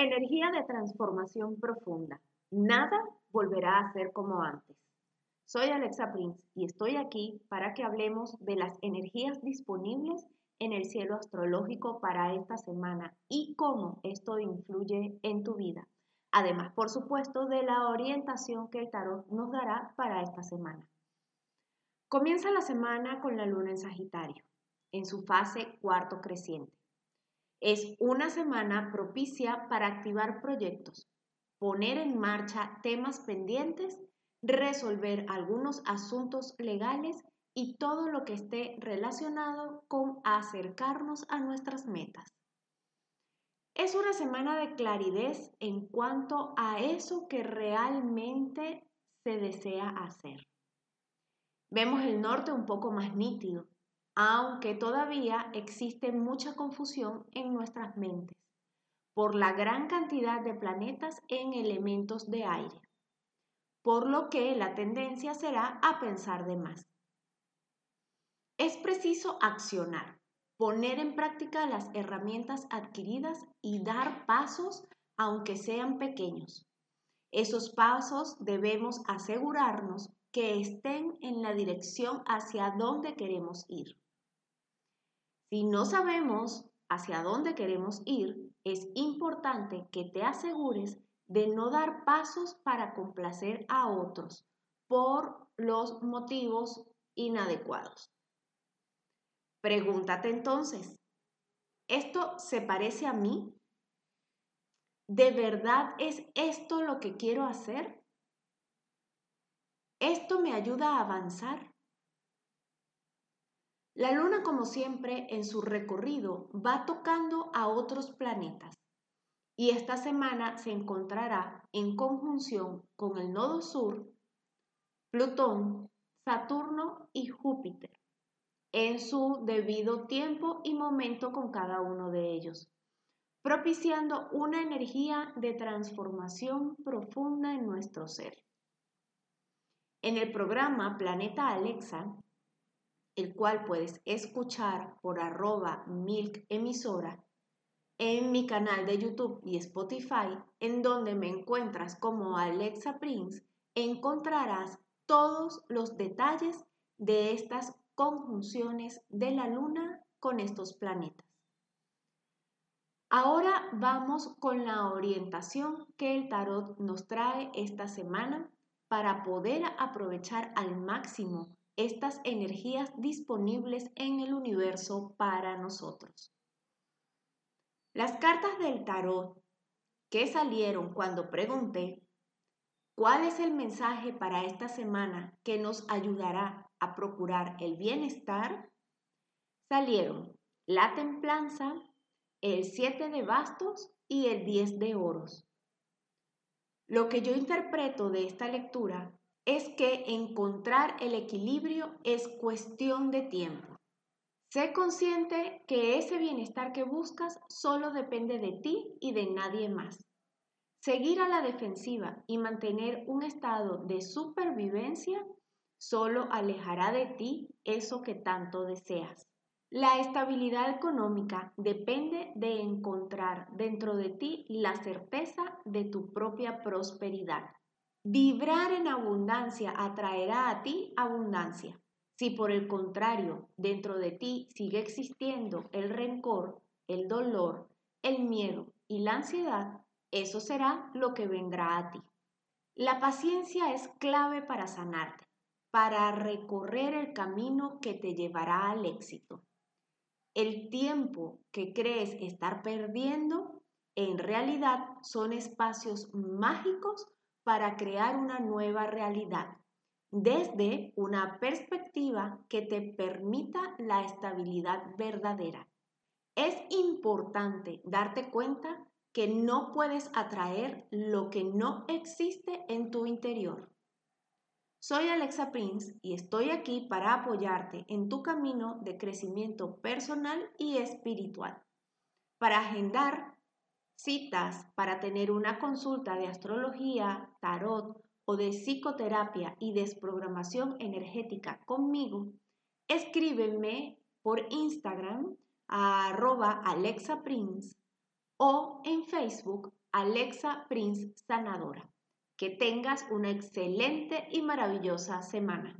Energía de transformación profunda. Nada volverá a ser como antes. Soy Alexa Prince y estoy aquí para que hablemos de las energías disponibles en el cielo astrológico para esta semana y cómo esto influye en tu vida. Además, por supuesto, de la orientación que el tarot nos dará para esta semana. Comienza la semana con la luna en Sagitario, en su fase cuarto creciente. Es una semana propicia para activar proyectos, poner en marcha temas pendientes resolver algunos asuntos legales y todo lo que esté relacionado con acercarnos a nuestras metas. Es una semana de claridad en cuanto a eso que realmente se desea hacer. Vemos el norte un poco más nítido, aunque todavía existe mucha confusión en nuestras mentes por la gran cantidad de planetas en elementos de aire por lo que la tendencia será a pensar de más. Es preciso accionar, poner en práctica las herramientas adquiridas y dar pasos aunque sean pequeños. Esos pasos debemos asegurarnos que estén en la dirección hacia donde queremos ir. Si no sabemos hacia dónde queremos ir, es importante que te asegures de no dar pasos para complacer a otros por los motivos inadecuados. Pregúntate entonces, ¿esto se parece a mí? ¿De verdad es esto lo que quiero hacer? ¿Esto me ayuda a avanzar? La luna, como siempre, en su recorrido va tocando a otros planetas y esta semana se encontrará en conjunción con el nodo sur, Plutón, Saturno y Júpiter, en su debido tiempo y momento con cada uno de ellos, propiciando una energía de transformación profunda en nuestro ser. En el programa Planeta Alexa, el cual puedes escuchar por arroba milk emisora, en mi canal de YouTube y Spotify, en donde me encuentras como Alexa Prince, encontrarás todos los detalles de estas conjunciones de la Luna con estos planetas. Ahora vamos con la orientación que el tarot nos trae esta semana para poder aprovechar al máximo estas energías disponibles en el universo para nosotros. Las cartas del tarot que salieron cuando pregunté cuál es el mensaje para esta semana que nos ayudará a procurar el bienestar, salieron la templanza, el 7 de bastos y el 10 de oros. Lo que yo interpreto de esta lectura es que encontrar el equilibrio es cuestión de tiempo. Sé consciente que ese bienestar que buscas solo depende de ti y de nadie más. Seguir a la defensiva y mantener un estado de supervivencia solo alejará de ti eso que tanto deseas. La estabilidad económica depende de encontrar dentro de ti la certeza de tu propia prosperidad. Vibrar en abundancia atraerá a ti abundancia. Si por el contrario dentro de ti sigue existiendo el rencor, el dolor, el miedo y la ansiedad, eso será lo que vendrá a ti. La paciencia es clave para sanarte, para recorrer el camino que te llevará al éxito. El tiempo que crees estar perdiendo, en realidad son espacios mágicos para crear una nueva realidad desde una perspectiva que te permita la estabilidad verdadera. Es importante darte cuenta que no puedes atraer lo que no existe en tu interior. Soy Alexa Prince y estoy aquí para apoyarte en tu camino de crecimiento personal y espiritual. Para agendar citas, para tener una consulta de astrología, tarot, o de psicoterapia y desprogramación energética conmigo, escríbeme por Instagram a arroba alexaprince o en Facebook Alexa Prince Sanadora. Que tengas una excelente y maravillosa semana.